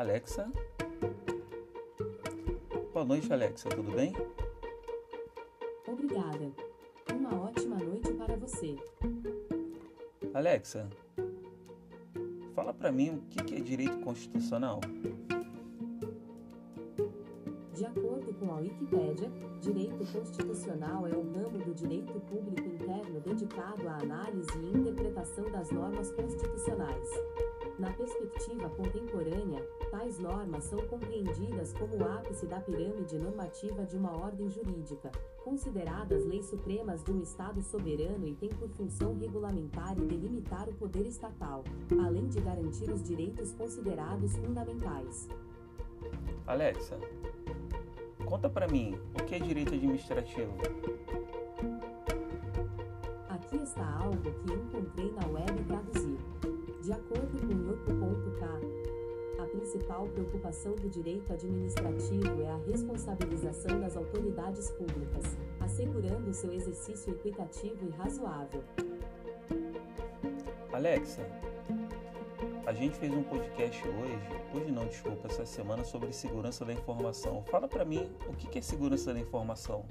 Alexa? Boa noite, Alexa, tudo bem? Obrigada. Uma ótima noite para você. Alexa, fala para mim o que é direito constitucional. De acordo com a Wikipédia, direito constitucional é o ramo do direito público interno dedicado à análise e interpretação das normas constitucionais. Na perspectiva contemporânea, tais normas são compreendidas como o ápice da pirâmide normativa de uma ordem jurídica, consideradas leis supremas de um Estado soberano e têm por função regulamentar e delimitar o poder estatal, além de garantir os direitos considerados fundamentais. Alexa, conta para mim o que é direito administrativo. Aqui está algo que encontrei na web traduzir. De acordo com Yorko.k, a principal preocupação do direito administrativo é a responsabilização das autoridades públicas, assegurando seu exercício equitativo e razoável. Alexa, a gente fez um podcast hoje, hoje não, desculpa, essa semana sobre segurança da informação. Fala para mim o que é segurança da informação.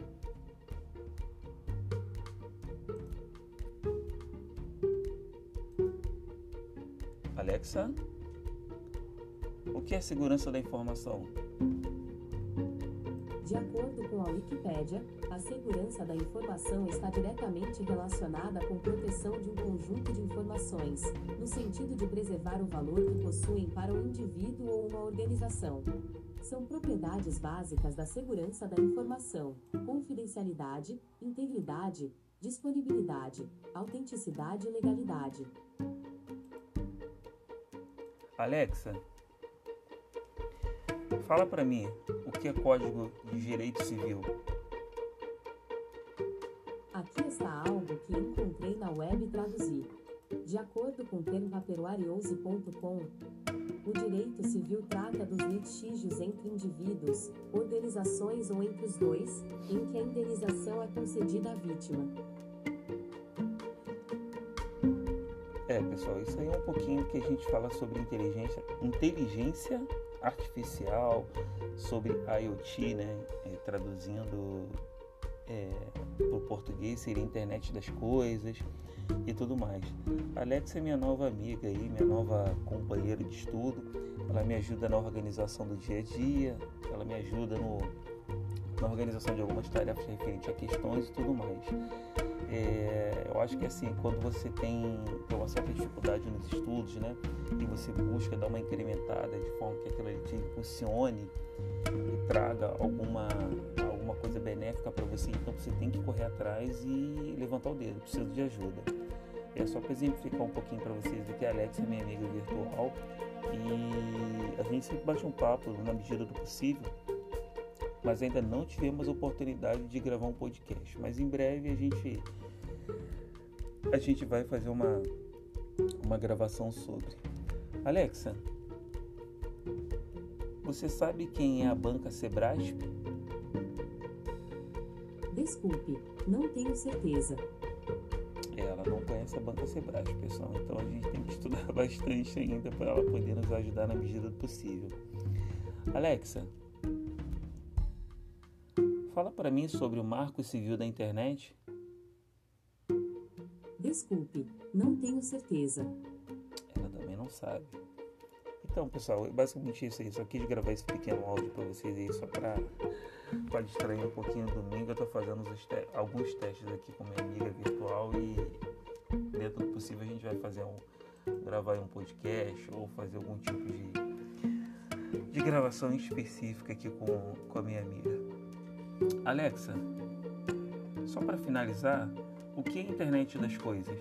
Alexa, o que é segurança da informação? De acordo com a Wikipédia, a segurança da informação está diretamente relacionada com proteção de um conjunto de informações, no sentido de preservar o valor que possuem para o indivíduo ou uma organização. São propriedades básicas da segurança da informação: confidencialidade, integridade, disponibilidade, autenticidade e legalidade. Alexa, fala para mim o que é Código de Direito Civil. Aqui está algo que encontrei na web traduzir. De acordo com termpaperoariose.com, o direito civil trata dos litígios entre indivíduos, organizações ou entre os dois, em que a indenização é concedida à vítima. Pessoal, isso aí é um pouquinho que a gente fala sobre inteligência, inteligência artificial, sobre IoT, né? É, traduzindo é, para o português seria internet das coisas e tudo mais. A Alexa é minha nova amiga aí, minha nova companheira de estudo. Ela me ajuda na organização do dia a dia, ela me ajuda no, na organização de algumas tarefas referentes a questões e tudo mais. É, eu acho que assim, quando você tem, uma certa dificuldade nos estudos, né, e você busca dar uma incrementada de forma que aquilo te impulsione e traga alguma, alguma coisa benéfica para você, então você tem que correr atrás e levantar o dedo, preciso de ajuda. É só para exemplificar um pouquinho para vocês do que a Alex é minha amiga virtual e a gente sempre bate um papo na medida do possível mas ainda não tivemos oportunidade de gravar um podcast. Mas em breve a gente a gente vai fazer uma uma gravação sobre. Alexa, você sabe quem é a banca Sebrasp? Desculpe, não tenho certeza. Ela não conhece a banca Sebrasp, pessoal. Então a gente tem que estudar bastante ainda para ela poder nos ajudar na medida do possível. Alexa, Fala para mim sobre o Marco Civil da Internet. Desculpe, não tenho certeza. Ela também não sabe. Então, pessoal, é basicamente isso aí. Só quis gravar esse pequeno áudio para vocês aí, só para distrair um pouquinho do domingo. Eu tô fazendo te alguns testes aqui com minha amiga virtual e dentro do possível a gente vai fazer um gravar um podcast ou fazer algum tipo de de gravação específica aqui com, com a minha amiga. Alexa, só para finalizar, o que é a internet das coisas?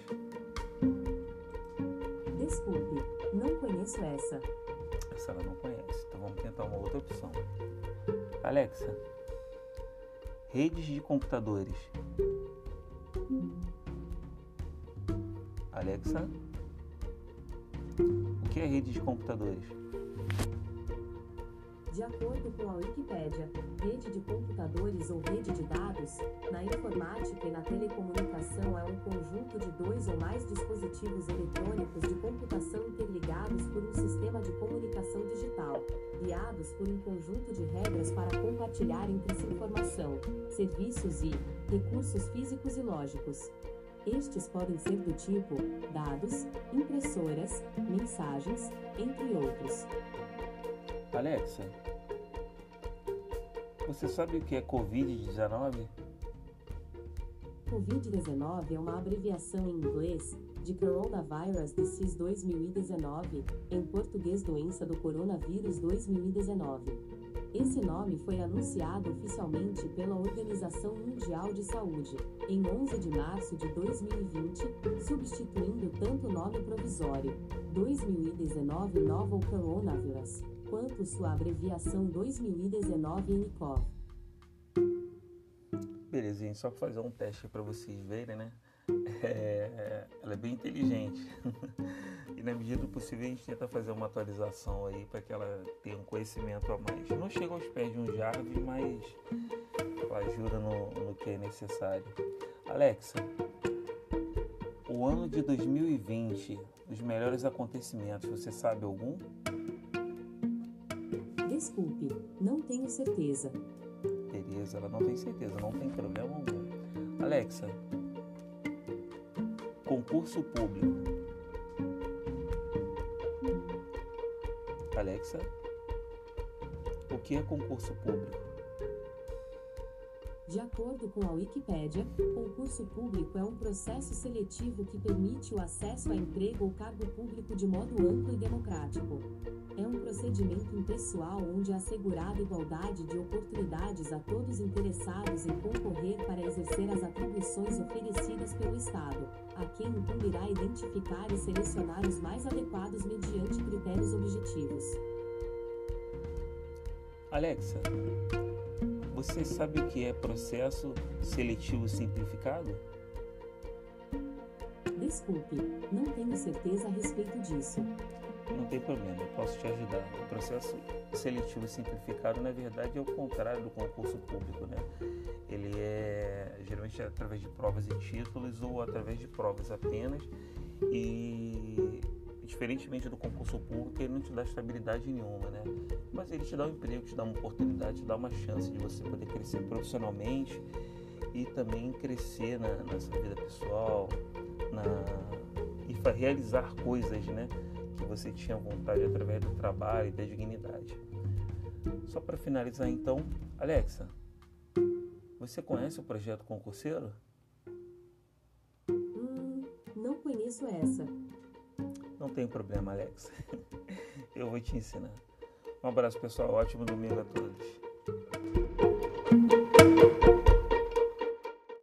Desculpe, não conheço essa. Essa ela não conhece, então vamos tentar uma outra opção. Alexa, redes de computadores. Alexa, o que é rede de computadores? De acordo com a Wikipédia, rede de computadores ou rede de dados, na informática e na telecomunicação é um conjunto de dois ou mais dispositivos eletrônicos de computação interligados por um sistema de comunicação digital. de regras para compartilhar entre si informação, serviços e recursos físicos e lógicos. Estes podem ser do tipo dados, impressoras, mensagens, entre outros. Alexa, você sabe o que é Covid-19? Covid-19 é uma abreviação em inglês de Coronavirus Disease 2019, em português Doença do Coronavírus 2019. Esse nome foi anunciado oficialmente pela Organização Mundial de Saúde, em 11 de março de 2020, substituindo tanto o nome provisório 2019 Novel Coronavirus, quanto sua abreviação 2019 NCOV. Belezinha, só fazer um teste para vocês verem, né? É, ela é bem inteligente. e na medida do possível a gente tenta fazer uma atualização aí para que ela tenha um conhecimento a mais. Não chega aos pés de um Jarvis, mas ela ajuda no, no que é necessário. Alexa, o ano de 2020, os melhores acontecimentos, você sabe algum? Desculpe, não tenho certeza. Beleza, ela não tem certeza, não tem problema algum. Alexa, concurso público. Alexa, o que é concurso público? De acordo com a Wikipédia, concurso público é um processo seletivo que permite o acesso a emprego ou cargo público de modo amplo e democrático. É um procedimento impessoal onde é assegurada igualdade de oportunidades a todos interessados em concorrer para exercer as atribuições oferecidas pelo Estado, a quem incumbirá identificar e selecionar os mais adequados mediante critérios objetivos. Alexa, você sabe o que é processo seletivo simplificado? Desculpe, não tenho certeza a respeito disso. Não tem problema, eu posso te ajudar. O processo seletivo simplificado, na verdade, é o contrário do concurso público, né? Ele é geralmente é através de provas e títulos ou através de provas apenas e diferentemente do concurso público, ele não te dá estabilidade nenhuma, né? Mas ele te dá um emprego, te dá uma oportunidade, te dá uma chance de você poder crescer profissionalmente e também crescer na, sua vida pessoal, na, e realizar coisas, né? Que você tinha vontade através do trabalho e da dignidade. Só para finalizar, então, Alexa, você conhece o projeto concurseiro? Hum, não conheço essa. Não tem problema, Alex. Eu vou te ensinar. Um abraço, pessoal. Ótimo domingo a todos.